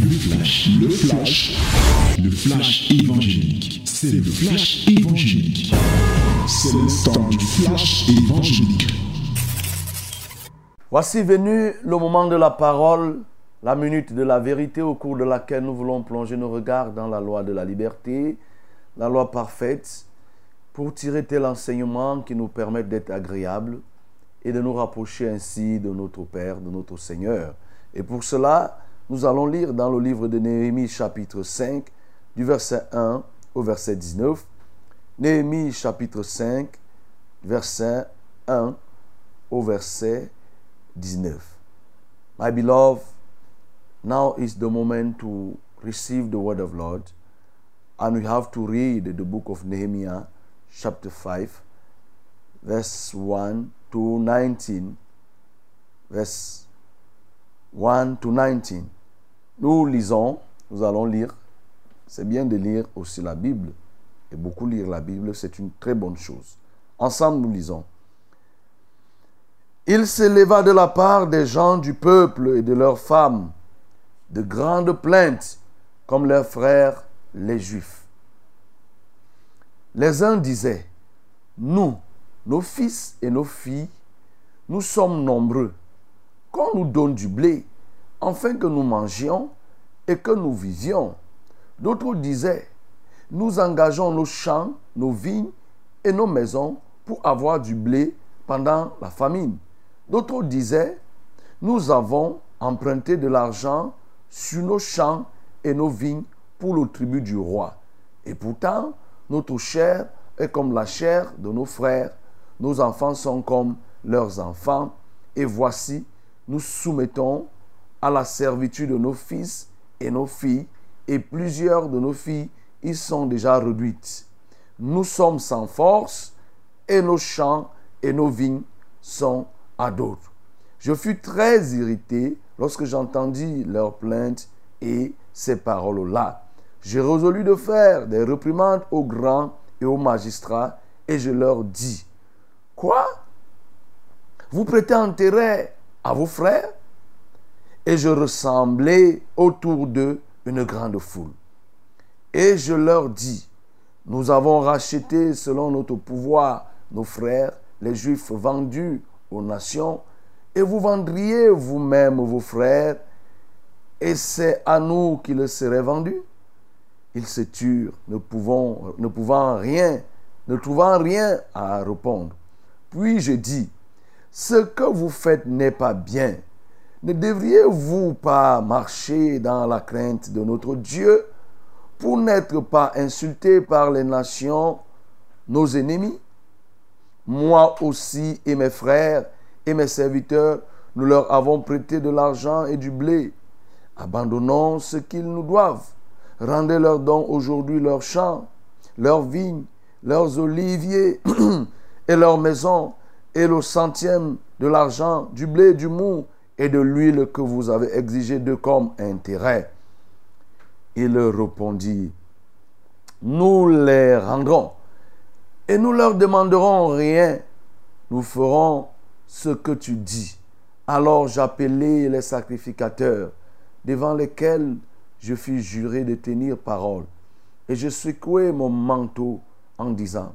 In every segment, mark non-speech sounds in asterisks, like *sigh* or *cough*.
Le flash, le flash, le flash évangélique. C'est le flash évangélique. C'est le temps du flash évangélique. Voici venu le moment de la parole, la minute de la vérité au cours de laquelle nous voulons plonger nos regards dans la loi de la liberté, la loi parfaite, pour tirer tel enseignement qui nous permette d'être agréables et de nous rapprocher ainsi de notre Père, de notre Seigneur. Et pour cela, nous allons lire dans le livre de Néhémie chapitre 5, du verset 1 au verset 19. Néhémie chapitre 5, verset 1 au verset 19. My beloved, now is the moment to receive the word of Lord, and we have to read the book of Nehemiah, chapter 5, verse 1 to 19. Verse 1 to 19. Nous lisons, nous allons lire. C'est bien de lire aussi la Bible. Et beaucoup lire la Bible, c'est une très bonne chose. Ensemble, nous lisons. Il s'éleva de la part des gens du peuple et de leurs femmes de grandes plaintes comme leurs frères les Juifs. Les uns disaient, nous, nos fils et nos filles, nous sommes nombreux. Qu'on nous donne du blé, afin que nous mangions et que nous vivions. D'autres disaient, nous engageons nos champs, nos vignes et nos maisons pour avoir du blé pendant la famine. D'autres disaient, nous avons emprunté de l'argent sur nos champs et nos vignes pour le tribut du roi. Et pourtant, notre chair est comme la chair de nos frères, nos enfants sont comme leurs enfants, et voici, nous soumettons à la servitude de nos fils et nos filles, et plusieurs de nos filles y sont déjà réduites. Nous sommes sans force, et nos champs et nos vignes sont à d'autres. Je fus très irrité lorsque j'entendis leurs plaintes et ces paroles-là. J'ai résolu de faire des réprimandes aux grands et aux magistrats, et je leur dis, quoi? Vous prêtez intérêt à vos frères? Et je ressemblais autour d'eux une grande foule. Et je leur dis, nous avons racheté selon notre pouvoir nos frères, les Juifs vendus aux nations, et vous vendriez vous-même vos frères, et c'est à nous qu'ils seraient vendus. Ils se turent, ne pouvant, ne pouvant rien, ne trouvant rien à répondre. Puis je dis, ce que vous faites n'est pas bien. Ne devriez-vous pas marcher dans la crainte de notre Dieu pour n'être pas insultés par les nations, nos ennemis? Moi aussi et mes frères et mes serviteurs, nous leur avons prêté de l'argent et du blé. Abandonnons ce qu'ils nous doivent. Rendez-leur donc aujourd'hui leurs champs, leurs vignes, leurs oliviers *clears throat* et leurs maisons, et le centième de l'argent, du blé, du mou et de l'huile que vous avez exigé de comme intérêt. Il leur répondit, nous les rendrons et nous leur demanderons rien. Nous ferons ce que tu dis. Alors j'appelai les sacrificateurs devant lesquels je fus juré de tenir parole. Et je secouai mon manteau en disant,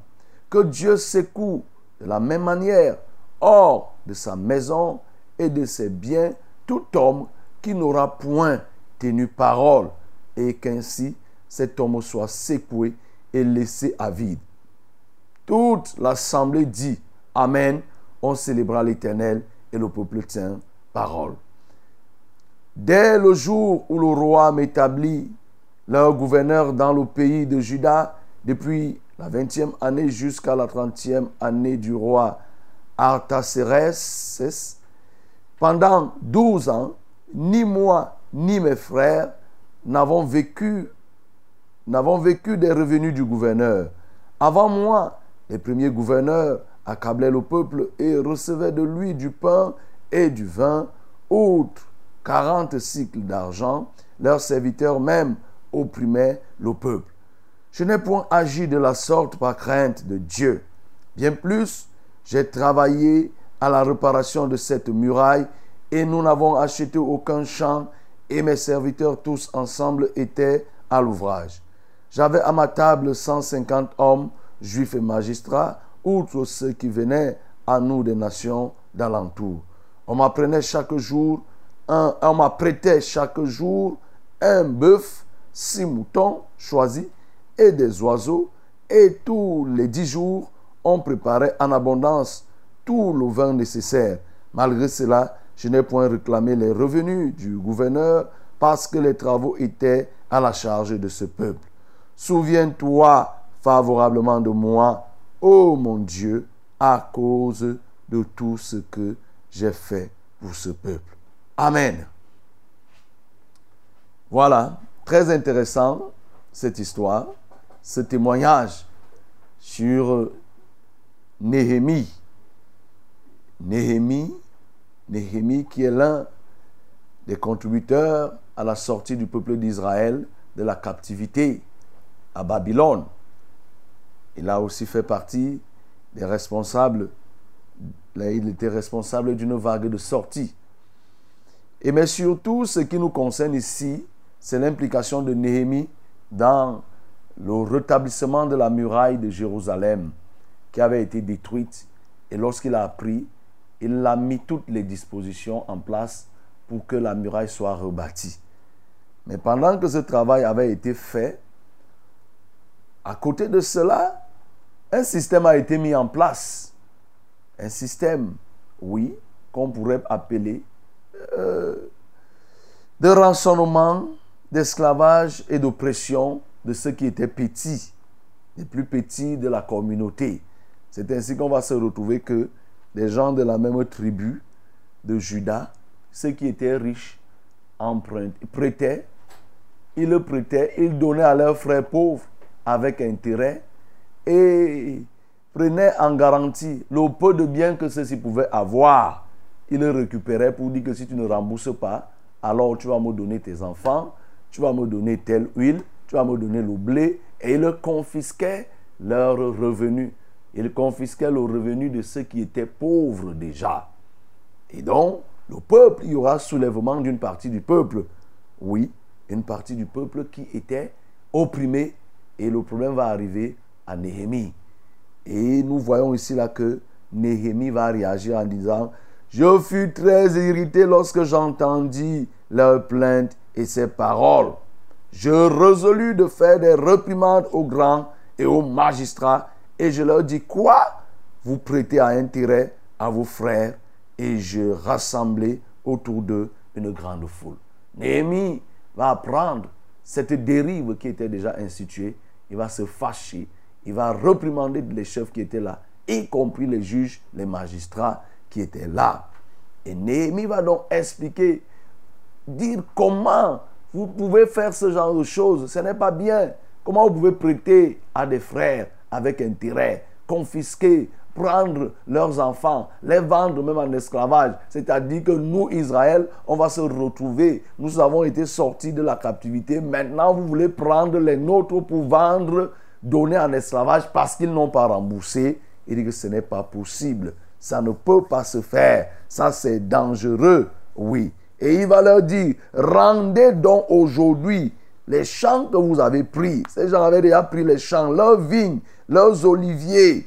que Dieu secoue de la même manière hors de sa maison de ses biens tout homme qui n'aura point tenu parole, et qu'ainsi cet homme soit secoué et laissé à vide. Toute l'assemblée dit Amen. On célébra l'Éternel et le peuple tient parole. Dès le jour où le roi m'établit leur gouverneur dans le pays de Juda, depuis la vingtième année jusqu'à la trentième année du roi Artaxerxès, pendant douze ans, ni moi ni mes frères n'avons vécu, n'avons vécu des revenus du gouverneur. Avant moi, les premiers gouverneurs accablaient le peuple et recevaient de lui du pain et du vin, outre 40 cycles d'argent, leurs serviteurs même opprimaient le peuple. Je n'ai point agi de la sorte par crainte de Dieu. Bien plus, j'ai travaillé à la réparation de cette muraille et nous n'avons acheté aucun champ et mes serviteurs tous ensemble étaient à l'ouvrage. J'avais à ma table 150 hommes, juifs et magistrats, outre ceux qui venaient à nous des nations d'alentour. On m'apprenait chaque jour, on m'apprêtait chaque jour un bœuf, six moutons choisis et des oiseaux, et tous les dix jours, on préparait en abondance tout le vin nécessaire. Malgré cela, je n'ai point réclamé les revenus du gouverneur parce que les travaux étaient à la charge de ce peuple. Souviens-toi favorablement de moi, ô mon Dieu, à cause de tout ce que j'ai fait pour ce peuple. Amen. Voilà, très intéressant cette histoire, ce témoignage sur Néhémie. Néhémie, Néhémie qui est l'un des contributeurs à la sortie du peuple d'Israël de la captivité à Babylone. Il a aussi fait partie des responsables, il était responsable d'une vague de sortie. Et mais surtout, ce qui nous concerne ici, c'est l'implication de Néhémie dans le rétablissement de la muraille de Jérusalem qui avait été détruite. Et lorsqu'il a appris, il a mis toutes les dispositions en place pour que la muraille soit rebâtie. Mais pendant que ce travail avait été fait, à côté de cela, un système a été mis en place. Un système, oui, qu'on pourrait appeler euh, de rançonnement, d'esclavage et d'oppression de ceux qui étaient petits, les plus petits de la communauté. C'est ainsi qu'on va se retrouver que des gens de la même tribu de Judas, ceux qui étaient riches, prêtaient, ils le prêtaient, ils donnaient à leurs frères pauvres avec intérêt et prenaient en garantie le peu de biens que ceux-ci pouvaient avoir. Ils le récupéraient pour dire que si tu ne rembourses pas, alors tu vas me donner tes enfants, tu vas me donner telle huile, tu vas me donner le blé. Et ils confisquaient leurs revenus. Ils confisquaient le revenu de ceux qui étaient pauvres déjà. Et donc, le peuple, il y aura soulèvement d'une partie du peuple. Oui, une partie du peuple qui était opprimée. Et le problème va arriver à Néhémie. Et nous voyons ici là que Néhémie va réagir en disant, je fus très irrité lorsque j'entendis leurs plaintes et ses paroles. Je résolus de faire des reprimandes aux grands et aux magistrats et je leur dis quoi Vous prêtez à intérêt à vos frères et je rassemblai autour d'eux une grande foule. Néhémie va apprendre cette dérive qui était déjà instituée. Il va se fâcher. Il va reprimander les chefs qui étaient là, y compris les juges, les magistrats qui étaient là. Et Néhémie va donc expliquer, dire comment vous pouvez faire ce genre de choses. Ce n'est pas bien. Comment vous pouvez prêter à des frères avec intérêt, confisquer, prendre leurs enfants, les vendre même en esclavage. C'est-à-dire que nous, Israël, on va se retrouver. Nous avons été sortis de la captivité. Maintenant, vous voulez prendre les nôtres pour vendre, donner en esclavage parce qu'ils n'ont pas remboursé. Il dit que ce n'est pas possible. Ça ne peut pas se faire. Ça, c'est dangereux. Oui. Et il va leur dire, rendez donc aujourd'hui les champs que vous avez pris. Ces gens avaient déjà pris les champs, leurs vignes, leurs oliviers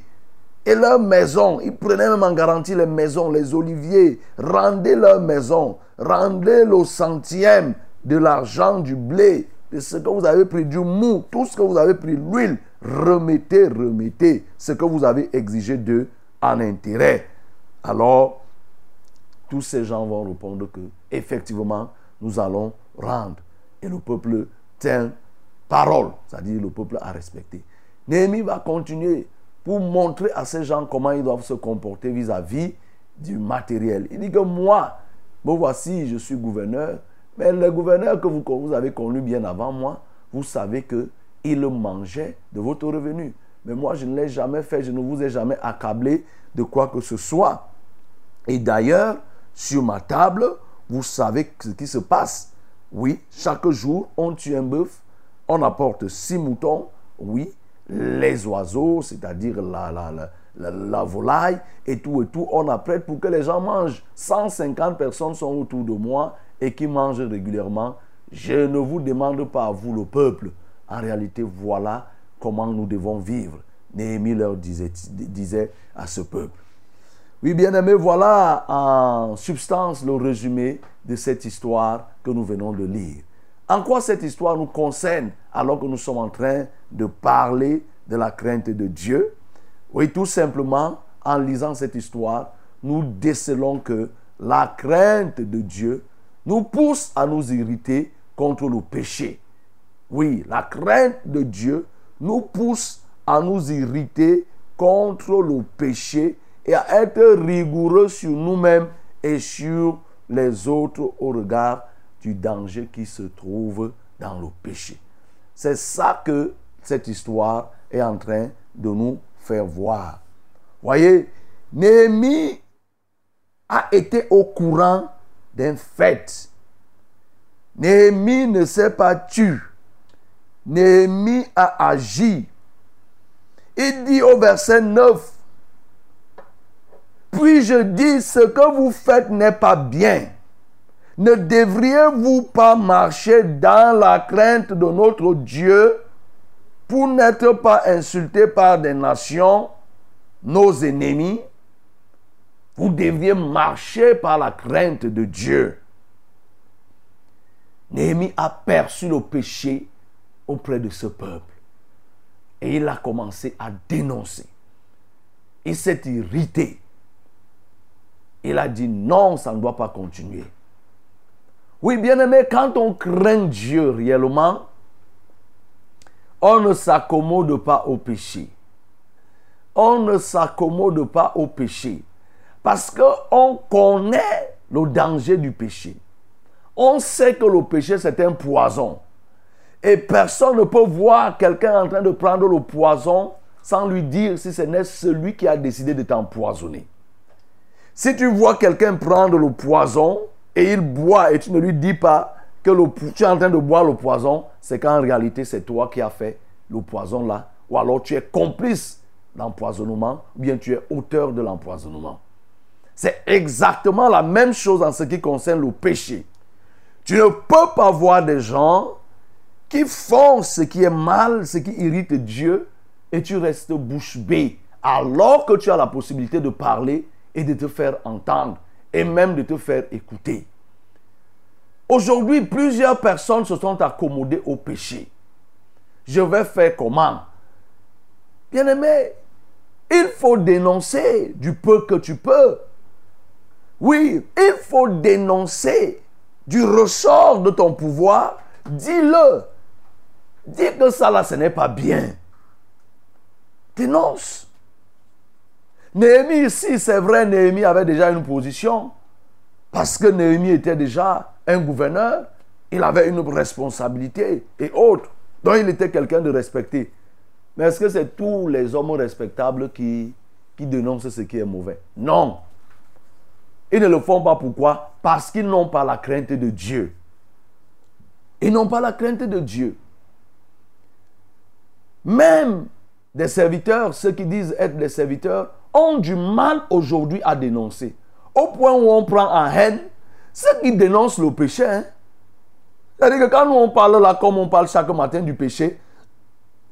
et leurs maisons. Ils prenaient même en garantie les maisons, les oliviers. Rendez leurs maisons. Rendez le centième de l'argent, du blé, de ce que vous avez pris, du mou, tout ce que vous avez pris, l'huile. Remettez, remettez ce que vous avez exigé d'eux en intérêt. Alors, tous ces gens vont répondre que, effectivement, nous allons rendre. Et le peuple tient parole, c'est-à-dire le peuple a respecté. Néhémie va continuer pour montrer à ces gens comment ils doivent se comporter vis-à-vis du matériel. Il dit que moi, bon voici, je suis gouverneur, mais le gouverneur que vous, vous avez connu bien avant moi, vous savez que il mangeait de votre revenu. Mais moi, je ne l'ai jamais fait, je ne vous ai jamais accablé de quoi que ce soit. Et d'ailleurs, sur ma table, vous savez ce qui se passe. Oui, chaque jour, on tue un bœuf, on apporte six moutons, oui, les oiseaux, c'est-à-dire la, la, la, volaille et tout et tout, on apprête pour que les gens mangent. 150 personnes sont autour de moi et qui mangent régulièrement, je ne vous demande pas vous, le peuple. En réalité, voilà comment nous devons vivre. Néhémie leur disait, disait à ce peuple. Oui, bien aimé, voilà en substance le résumé de cette histoire que nous venons de lire. En quoi cette histoire nous concerne alors que nous sommes en train de parler de la crainte de Dieu? Oui, tout simplement, en lisant cette histoire, nous décelons que la crainte de Dieu nous pousse à nous irriter contre le péché. Oui, la crainte de Dieu nous pousse à nous irriter contre le péché et à être rigoureux sur nous-mêmes et sur les autres au regard danger qui se trouve dans le péché. C'est ça que cette histoire est en train de nous faire voir. Voyez, Néhémie a été au courant d'un fait. Néhémie ne s'est pas tué. Néhémie a agi. Il dit au verset 9, puis je dis, ce que vous faites n'est pas bien. Ne devriez-vous pas marcher dans la crainte de notre Dieu pour n'être pas insulté par des nations, nos ennemis? Vous devriez marcher par la crainte de Dieu. Néhémie a perçu le péché auprès de ce peuple. Et il a commencé à dénoncer. Il s'est irrité. Il a dit non, ça ne doit pas continuer. Oui, bien aimé, quand on craint Dieu réellement, on ne s'accommode pas au péché. On ne s'accommode pas au péché. Parce qu'on connaît le danger du péché. On sait que le péché, c'est un poison. Et personne ne peut voir quelqu'un en train de prendre le poison sans lui dire si ce n'est celui qui a décidé de t'empoisonner. Si tu vois quelqu'un prendre le poison et il boit et tu ne lui dis pas que tu es en train de boire le poison, c'est qu'en réalité c'est toi qui as fait le poison là. Ou alors tu es complice d'empoisonnement ou bien tu es auteur de l'empoisonnement. C'est exactement la même chose en ce qui concerne le péché. Tu ne peux pas voir des gens qui font ce qui est mal, ce qui irrite Dieu, et tu restes bouche bée, alors que tu as la possibilité de parler et de te faire entendre et même de te faire écouter. Aujourd'hui, plusieurs personnes se sont accommodées au péché. Je vais faire comment? Bien-aimé, il faut dénoncer du peu que tu peux. Oui, il faut dénoncer du ressort de ton pouvoir. Dis-le. Dis que ça là, ce n'est pas bien. Dénonce. Néhémie ici, c'est vrai, Néhémie avait déjà une position. Parce que Néhémie était déjà un gouverneur. Il avait une responsabilité et autres. Donc il était quelqu'un de respecté. Mais est-ce que c'est tous les hommes respectables qui, qui dénoncent ce qui est mauvais? Non. Ils ne le font pas pourquoi? Parce qu'ils n'ont pas la crainte de Dieu. Ils n'ont pas la crainte de Dieu. Même des serviteurs, ceux qui disent être des serviteurs, ont du mal aujourd'hui à dénoncer. Au point où on prend en haine ceux qui dénoncent le péché. Hein. C'est-à-dire que quand nous on parle là, comme on parle chaque matin du péché,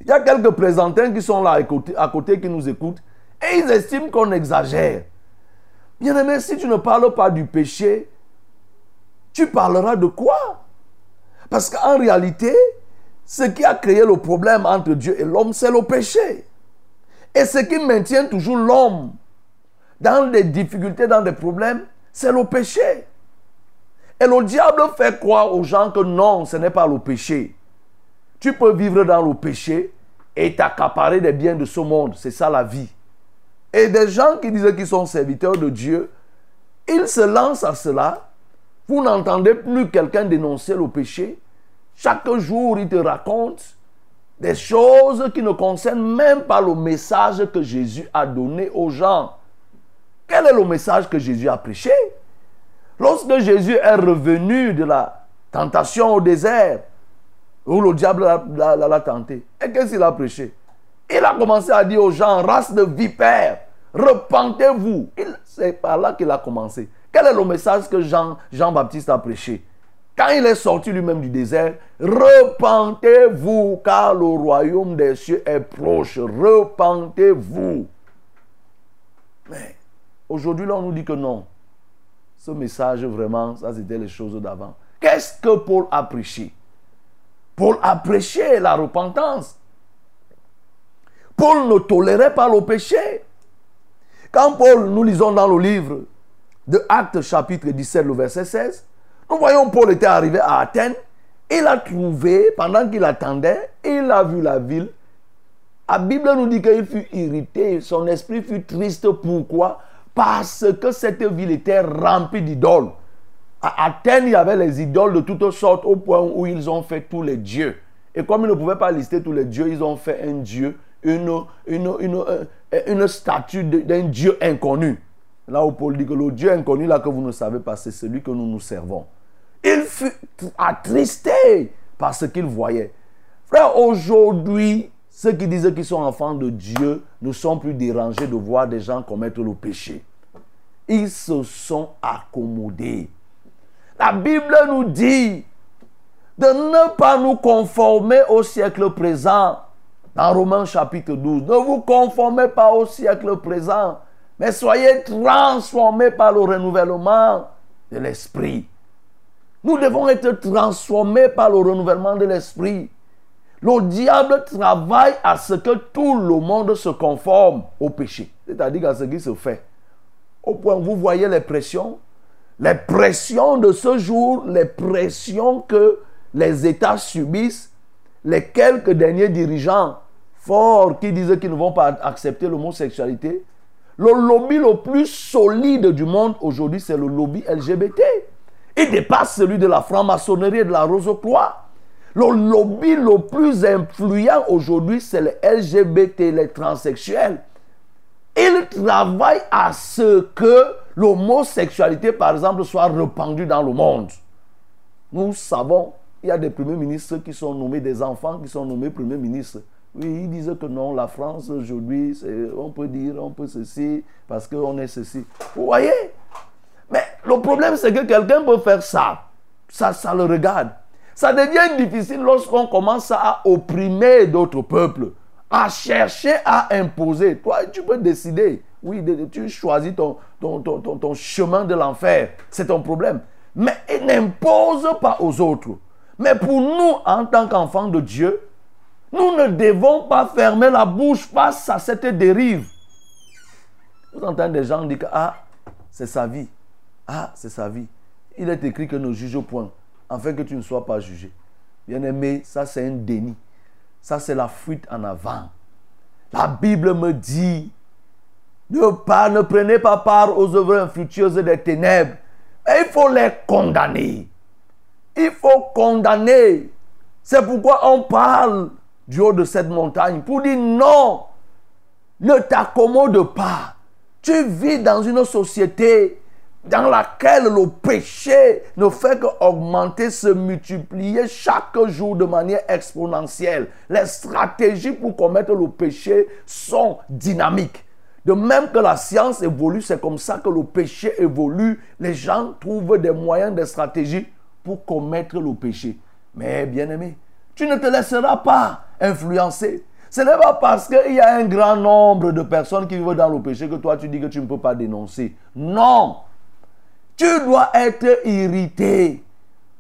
il y a quelques présentants qui sont là à côté, à côté qui nous écoutent et ils estiment qu'on exagère. Bien aimé, si tu ne parles pas du péché, tu parleras de quoi? Parce qu'en réalité, ce qui a créé le problème entre Dieu et l'homme, c'est le péché. Et ce qui maintient toujours l'homme dans des difficultés, dans des problèmes, c'est le péché. Et le diable fait croire aux gens que non, ce n'est pas le péché. Tu peux vivre dans le péché et t'accaparer des biens de ce monde. C'est ça la vie. Et des gens qui disent qu'ils sont serviteurs de Dieu, ils se lancent à cela. Vous n'entendez plus quelqu'un dénoncer le péché. Chaque jour, ils te racontent des choses qui ne concernent même pas le message que Jésus a donné aux gens. Quel est le message que Jésus a prêché? Lorsque Jésus est revenu de la tentation au désert, où le diable l'a tenté, et qu'est-ce qu'il a prêché? Il a commencé à dire aux gens, race de vipères, repentez-vous. C'est par là qu'il a commencé. Quel est le message que Jean, Jean-Baptiste a prêché? Quand il est sorti lui-même du désert, repentez-vous car le royaume des cieux est proche. Repentez-vous. Mais aujourd'hui, là, on nous dit que non. Ce message, vraiment, ça c'était les choses d'avant. Qu'est-ce que Paul a prêché? Paul a prêché la repentance. Paul ne tolérait pas le péché. Quand Paul, nous lisons dans le livre de Actes chapitre 17, le verset 16, nous voyons Paul était arrivé à Athènes. Il a trouvé, pendant qu'il attendait, il a vu la ville. La Bible nous dit qu'il fut irrité, son esprit fut triste. Pourquoi? Parce que cette ville était remplie d'idoles. À Athènes, il y avait les idoles de toutes sortes au point où ils ont fait tous les dieux. Et comme ils ne pouvaient pas lister tous les dieux, ils ont fait un dieu, une, une, euh, statue d'un dieu inconnu. Là où Paul dit que le dieu inconnu, là que vous ne savez pas, c'est celui que nous nous servons. Il fut attristé par ce qu'il voyait. Frère, aujourd'hui, ceux qui disent qu'ils sont enfants de Dieu ne sont plus dérangés de voir des gens commettre le péché. Ils se sont accommodés. La Bible nous dit de ne pas nous conformer au siècle présent. Dans Romains chapitre 12, ne vous conformez pas au siècle présent, mais soyez transformés par le renouvellement de l'esprit. Nous devons être transformés par le renouvellement de l'esprit. Le diable travaille à ce que tout le monde se conforme au péché, c'est-à-dire à ce qui se fait. Au point où vous voyez les pressions, les pressions de ce jour, les pressions que les États subissent, les quelques derniers dirigeants forts qui disent qu'ils ne vont pas accepter l'homosexualité, le lobby le plus solide du monde aujourd'hui, c'est le lobby LGBT. Il dépasse celui de la franc-maçonnerie et de la rose-croix. Le lobby le plus influent aujourd'hui, c'est les LGBT, les transsexuels. Ils travaillent à ce que l'homosexualité, par exemple, soit répandue dans le monde. Nous savons, il y a des premiers ministres qui sont nommés, des enfants qui sont nommés premiers ministres. Oui, ils disent que non, la France aujourd'hui, on peut dire, on peut ceci, parce qu'on est ceci. Vous voyez? Mais le problème, c'est que quelqu'un peut faire ça. Ça, ça le regarde. Ça devient difficile lorsqu'on commence à opprimer d'autres peuples à chercher à imposer. Toi, tu peux décider. Oui, tu choisis ton, ton, ton, ton chemin de l'enfer. C'est ton problème. Mais il n'impose pas aux autres. Mais pour nous, en tant qu'enfants de Dieu, nous ne devons pas fermer la bouche face à cette dérive. Vous entendez des gens dire que ah, c'est sa vie. Ah, c'est sa vie. Il est écrit que ne juge point, afin que tu ne sois pas jugé. Bien aimé, ça c'est un déni. Ça, c'est la fuite en avant. La Bible me dit, ne, pas, ne prenez pas part aux œuvres infructueuses des ténèbres. il faut les condamner. Il faut condamner. C'est pourquoi on parle du haut de cette montagne pour dire non, ne t'accommode pas. Tu vis dans une société dans laquelle le péché ne fait qu'augmenter, se multiplier chaque jour de manière exponentielle. Les stratégies pour commettre le péché sont dynamiques. De même que la science évolue, c'est comme ça que le péché évolue. Les gens trouvent des moyens, des stratégies pour commettre le péché. Mais bien aimé, tu ne te laisseras pas influencer. Ce n'est pas parce qu'il y a un grand nombre de personnes qui vivent dans le péché que toi tu dis que tu ne peux pas dénoncer. Non, tu dois être irrité.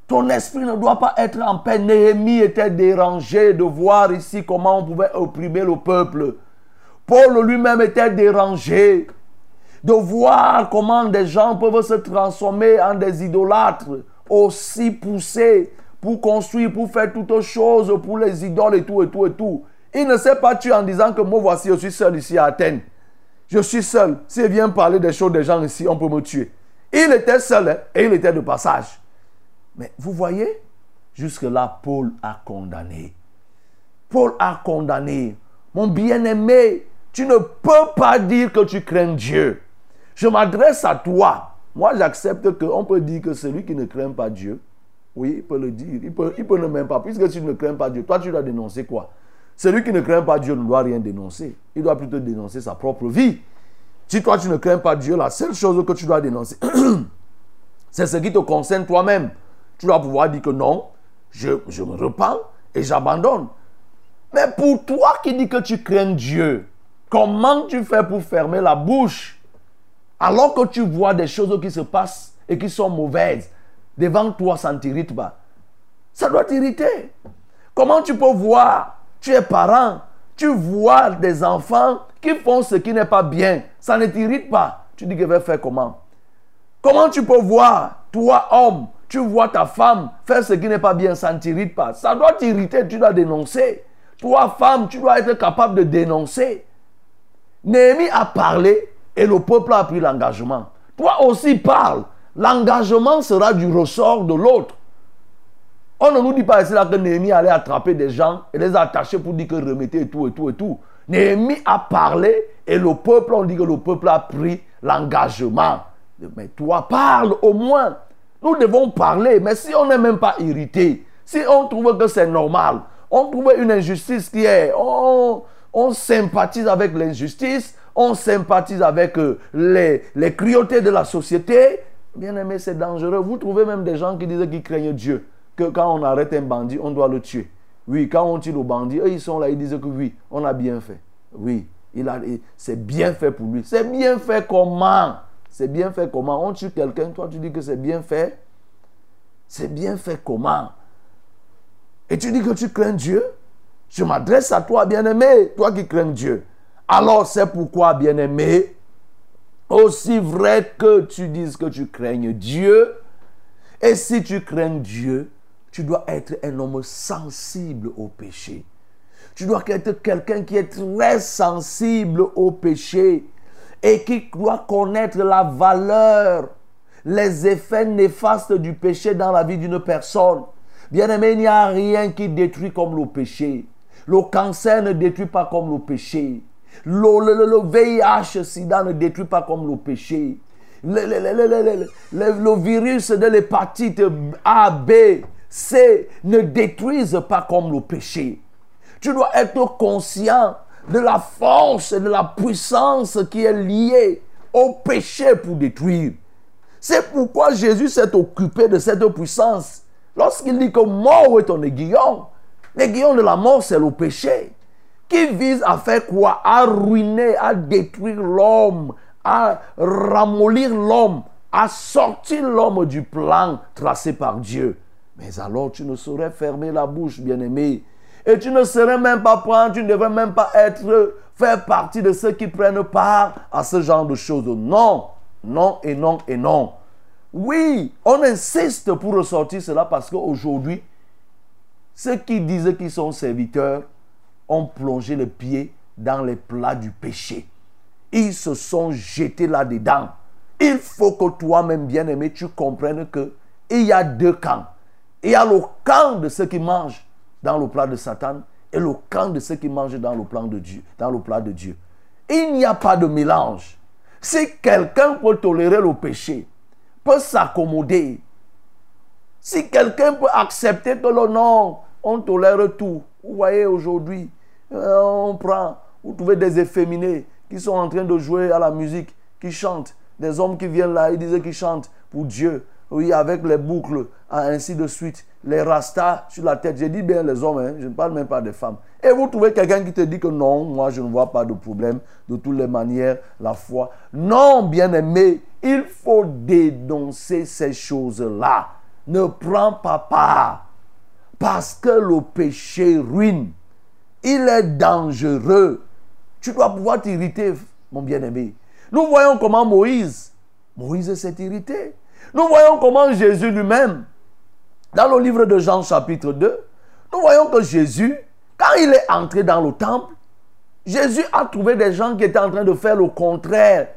Ton esprit ne doit pas être en paix. Néhémie était dérangé de voir ici comment on pouvait opprimer le peuple. Paul lui-même était dérangé de voir comment des gens peuvent se transformer en des idolâtres aussi poussés pour construire, pour faire toutes choses pour les idoles et tout et tout et tout. Il ne s'est pas tué en disant que moi voici, je suis seul ici à Athènes. Je suis seul. S'il vient parler des choses des gens ici, on peut me tuer. Il était seul hein, et il était de passage. Mais vous voyez, jusque-là, Paul a condamné. Paul a condamné. Mon bien-aimé, tu ne peux pas dire que tu crains Dieu. Je m'adresse à toi. Moi, j'accepte qu'on peut dire que celui qui ne craint pas Dieu, oui, il peut le dire. Il peut, il peut ne même pas. Puisque tu ne crains pas Dieu, toi, tu dois dénoncer quoi? Celui qui ne craint pas Dieu ne doit rien dénoncer. Il doit plutôt dénoncer sa propre vie. Si toi tu ne crains pas Dieu, la seule chose que tu dois dénoncer, *clears throat* c'est ce qui te concerne toi-même. Tu dois pouvoir dire que non, je, je me repens et j'abandonne. Mais pour toi qui dis que tu crains Dieu, comment tu fais pour fermer la bouche? Alors que tu vois des choses qui se passent et qui sont mauvaises devant toi, ça ne t'irrite pas Ça doit t'irriter. Comment tu peux voir Tu es parent, tu vois des enfants qui font ce qui n'est pas bien, ça ne t'irrite pas. Tu dis que je vais faire comment? Comment tu peux voir, toi homme, tu vois ta femme faire ce qui n'est pas bien, ça ne t'irrite pas? Ça doit t'irriter, tu dois dénoncer. Toi femme, tu dois être capable de dénoncer. Néhémie a parlé et le peuple a pris l'engagement. Toi aussi parle. L'engagement sera du ressort de l'autre. On ne nous dit pas ici là que Néhémie allait attraper des gens et les attacher pour dire que remettez et tout et tout et tout. Néhémie a parlé et le peuple, on dit que le peuple a pris l'engagement. Mais toi parle au moins. Nous devons parler, mais si on n'est même pas irrité, si on trouve que c'est normal, on trouve une injustice qui est, on, sympathise avec l'injustice, on sympathise avec euh, les, les cruautés de la société. Bien aimé, c'est dangereux. Vous trouvez même des gens qui disent qu'ils craignent Dieu, que quand on arrête un bandit, on doit le tuer. Oui, quand on tue le bandit, eux, ils sont là, ils disent que oui, on a bien fait. Oui, il a, c'est bien fait pour lui. C'est bien fait comment? C'est bien fait comment? On tue quelqu'un, toi tu dis que c'est bien fait. C'est bien fait comment? Et tu dis que tu crains Dieu? Je m'adresse à toi, bien-aimé, toi qui crains Dieu. Alors c'est pourquoi, bien-aimé, aussi vrai que tu dises que tu craignes Dieu, et si tu crains Dieu, tu dois être un homme sensible au péché. Tu dois être quelqu'un qui est très sensible au péché et qui doit connaître la valeur, les effets néfastes du péché dans la vie d'une personne. Bien-aimé, il n'y a rien qui détruit comme le péché. Le cancer ne détruit pas comme le péché. Le, VIH, sida ne détruit pas comme le péché. Le, virus de l'hépatite A, B, C ne détruisent pas comme le péché. Tu dois être conscient de la force et de la puissance qui est liée au péché pour détruire. C'est pourquoi Jésus s'est occupé de cette puissance. Lorsqu'il dit que mort est ton aiguillon, l'aiguillon de la mort, c'est le péché qui vise à faire quoi? À ruiner, à détruire l'homme, à ramollir l'homme, à sortir l'homme du plan tracé par Dieu. Mais alors tu ne saurais fermer la bouche, bien-aimé. Et tu ne serais même pas prendre, tu ne devrais même pas être, faire partie de ceux qui prennent part à ce genre de choses. Non, non et non et non. Oui, on insiste pour ressortir cela parce qu'aujourd'hui, ceux qui disent qu'ils sont serviteurs ont plongé le pied dans les plats du péché. Ils se sont jetés là-dedans. Il faut que toi-même, bien-aimé, tu comprennes que il y a deux camps. Il y a le camp de ceux qui mangent dans le plat de Satan et le camp de ceux qui mangent dans le plan de Dieu, dans le plat de Dieu. Il n'y a pas de mélange. Si quelqu'un peut tolérer le péché, peut s'accommoder, si quelqu'un peut accepter que le nom, on tolère tout, vous voyez aujourd'hui, euh, on prend, vous trouvez des efféminés qui sont en train de jouer à la musique, qui chantent. Des hommes qui viennent là, ils disent qu'ils chantent pour Dieu. Oui, avec les boucles, ainsi de suite. Les rastas sur la tête. J'ai dit bien les hommes, hein, je ne parle même pas des femmes. Et vous trouvez quelqu'un qui te dit que non, moi je ne vois pas de problème. De toutes les manières, la foi. Non, bien aimé, il faut dénoncer ces choses-là. Ne prends pas part. Parce que le péché ruine. Il est dangereux. Tu dois pouvoir t'irriter, mon bien-aimé. Nous voyons comment Moïse, Moïse s'est irrité. Nous voyons comment Jésus lui-même, dans le livre de Jean chapitre 2, nous voyons que Jésus, quand il est entré dans le temple, Jésus a trouvé des gens qui étaient en train de faire le contraire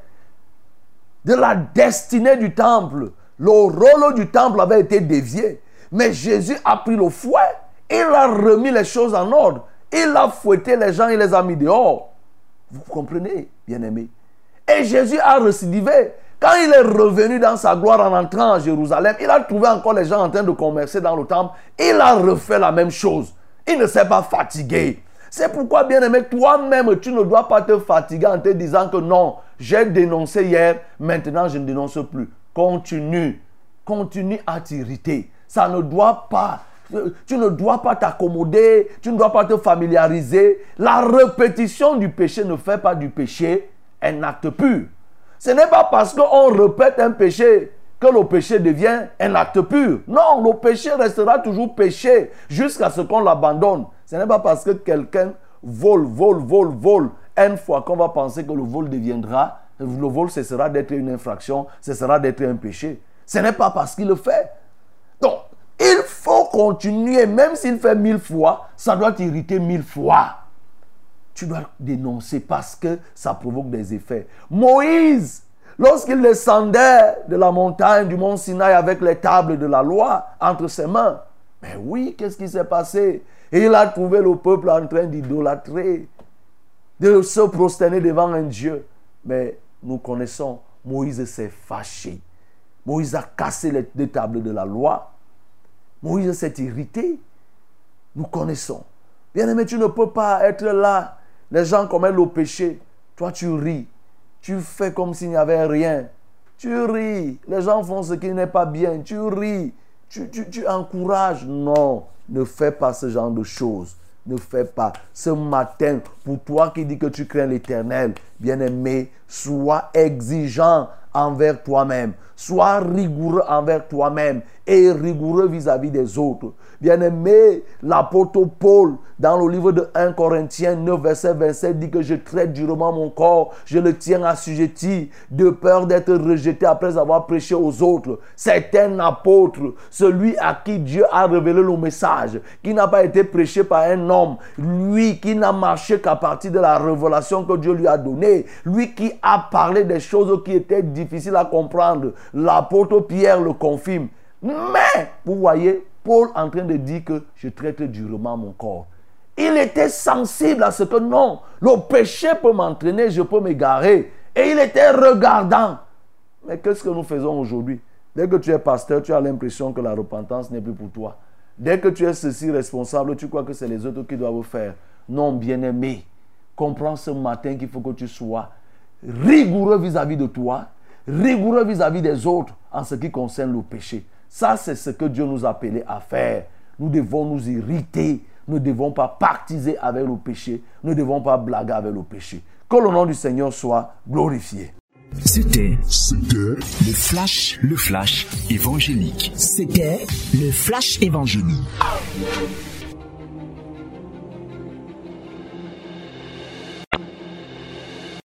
de la destinée du temple. Le rôle du temple avait été dévié. Mais Jésus a pris le fouet, il a remis les choses en ordre. Il a fouetté les gens, il les a mis dehors. Vous comprenez, bien-aimés Et Jésus a récidivé. Quand il est revenu dans sa gloire en entrant à Jérusalem, il a trouvé encore les gens en train de commercer dans le temple. Il a refait la même chose. Il ne s'est pas fatigué. C'est pourquoi, bien-aimé, toi-même, tu ne dois pas te fatiguer en te disant que non, j'ai dénoncé hier, maintenant je ne dénonce plus. Continue. Continue à t'irriter. Ça ne doit pas tu ne dois pas t'accommoder, tu ne dois pas te familiariser. La répétition du péché ne fait pas du péché un acte pur. Ce n'est pas parce qu'on répète un péché que le péché devient un acte pur. Non, le péché restera toujours péché jusqu'à ce qu'on l'abandonne. Ce n'est pas parce que quelqu'un vole, vole, vole, vole, une fois qu'on va penser que le vol deviendra, le vol cessera d'être une infraction, cessera d'être un péché. Ce n'est pas parce qu'il le fait. Donc, il faut continuer, même s'il fait mille fois, ça doit t'irriter mille fois. Tu dois dénoncer parce que ça provoque des effets. Moïse, lorsqu'il descendait de la montagne du mont Sinaï avec les tables de la loi entre ses mains, mais oui, qu'est-ce qui s'est passé? Il a trouvé le peuple en train d'idolâtrer, de se prosterner devant un Dieu. Mais nous connaissons, Moïse s'est fâché. Moïse a cassé les tables de la loi. Moïse s'est irrité. Nous connaissons. Bien aimé, tu ne peux pas être là. Les gens commettent le péché. Toi, tu ris. Tu fais comme s'il n'y avait rien. Tu ris. Les gens font ce qui n'est pas bien. Tu ris. Tu, tu, tu encourages. Non, ne fais pas ce genre de choses. Ne fais pas. Ce matin, pour toi qui dis que tu crains l'éternel, bien-aimé, sois exigeant envers toi-même. Sois rigoureux envers toi-même et rigoureux vis-à-vis des autres. Bien-aimé, l'apôtre Paul, dans le livre de 1 Corinthiens 9, verset 27, dit que je traite durement mon corps, je le tiens assujetti, de peur d'être rejeté après avoir prêché aux autres. C'est un apôtre, celui à qui Dieu a révélé le message, qui n'a pas été prêché par un homme, lui qui n'a marché qu'à partir de la révélation que Dieu lui a donnée, lui qui a parlé des choses qui étaient difficiles à comprendre. L'apôtre Pierre le confirme. Mais, vous voyez, Paul en train de dire que je traite durement mon corps. Il était sensible à ce que non, le péché peut m'entraîner, je peux m'égarer. Et il était regardant. Mais qu'est-ce que nous faisons aujourd'hui? Dès que tu es pasteur, tu as l'impression que la repentance n'est plus pour toi. Dès que tu es ceci responsable, tu crois que c'est les autres qui doivent faire. Non, bien-aimé, comprends ce matin qu'il faut que tu sois rigoureux vis-à-vis de toi, rigoureux vis-à-vis -vis des autres en ce qui concerne le péché. Ça, c'est ce que Dieu nous a appelé à faire. Nous devons nous irriter. Nous ne devons pas partiser avec le péché. Nous ne devons pas blaguer avec le péché. Que le nom du Seigneur soit glorifié. C'était C'était le flash, le flash évangélique. C'était le flash évangélique.